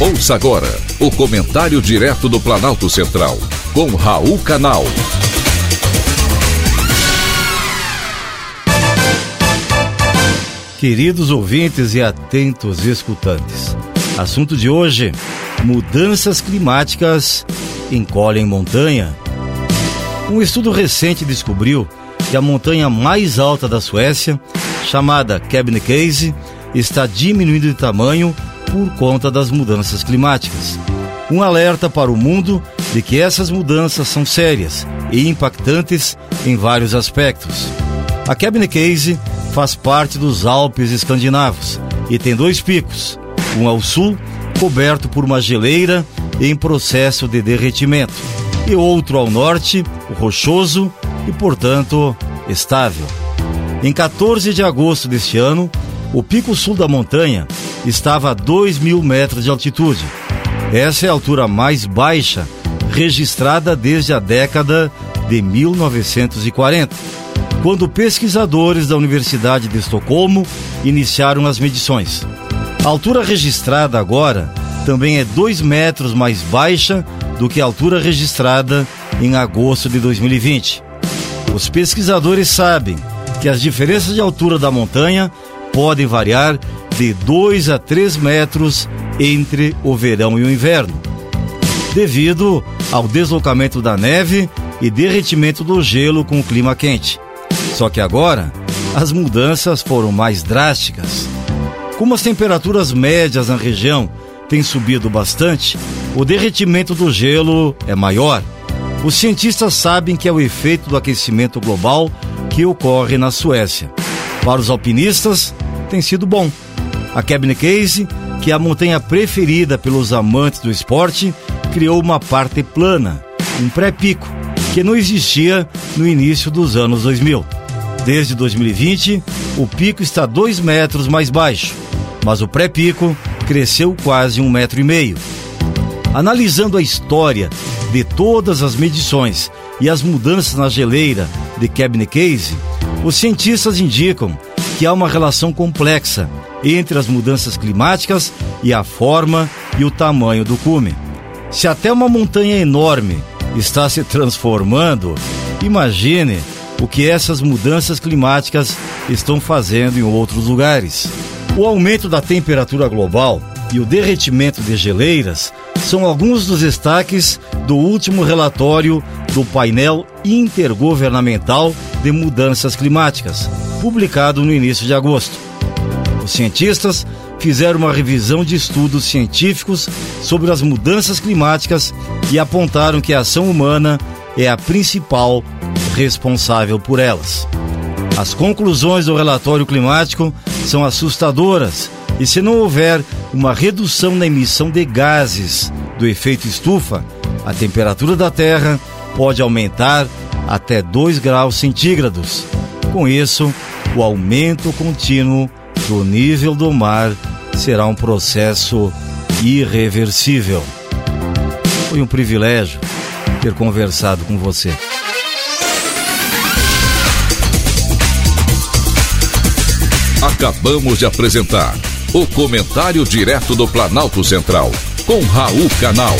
Ouça agora o comentário direto do Planalto Central, com Raul Canal. Queridos ouvintes e atentos escutantes, assunto de hoje: mudanças climáticas encolhem montanha. Um estudo recente descobriu que a montanha mais alta da Suécia, chamada Kebnekaise, está diminuindo de tamanho por conta das mudanças climáticas. Um alerta para o mundo de que essas mudanças são sérias e impactantes em vários aspectos. A Kebnekaise faz parte dos Alpes escandinavos e tem dois picos, um ao sul, coberto por uma geleira em processo de derretimento, e outro ao norte, rochoso e, portanto, estável. Em 14 de agosto deste ano, o pico sul da montanha estava a 2 mil metros de altitude. Essa é a altura mais baixa registrada desde a década de 1940, quando pesquisadores da Universidade de Estocolmo iniciaram as medições. A altura registrada agora também é 2 metros mais baixa do que a altura registrada em agosto de 2020. Os pesquisadores sabem que as diferenças de altura da montanha podem variar de 2 a 3 metros entre o verão e o inverno, devido ao deslocamento da neve e derretimento do gelo com o clima quente. Só que agora, as mudanças foram mais drásticas. Como as temperaturas médias na região têm subido bastante, o derretimento do gelo é maior. Os cientistas sabem que é o efeito do aquecimento global que ocorre na Suécia. Para os alpinistas, tem sido bom. A Kebnekaise, que é a montanha preferida pelos amantes do esporte, criou uma parte plana, um pré-pico, que não existia no início dos anos 2000. Desde 2020, o pico está dois metros mais baixo, mas o pré-pico cresceu quase um metro e meio. Analisando a história de todas as medições e as mudanças na geleira de Kebnekaise, os cientistas indicam que há uma relação complexa entre as mudanças climáticas e a forma e o tamanho do cume. Se até uma montanha enorme está se transformando, imagine o que essas mudanças climáticas estão fazendo em outros lugares. O aumento da temperatura global e o derretimento de geleiras são alguns dos destaques do último relatório do painel intergovernamental de mudanças climáticas, publicado no início de agosto. Os cientistas fizeram uma revisão de estudos científicos sobre as mudanças climáticas e apontaram que a ação humana é a principal responsável por elas. As conclusões do relatório climático são assustadoras e, se não houver uma redução na emissão de gases do efeito estufa, a temperatura da Terra pode aumentar até 2 graus centígrados. Com isso, o aumento contínuo do nível do mar será um processo irreversível. Foi um privilégio ter conversado com você. Acabamos de apresentar o Comentário Direto do Planalto Central, com Raul Canal.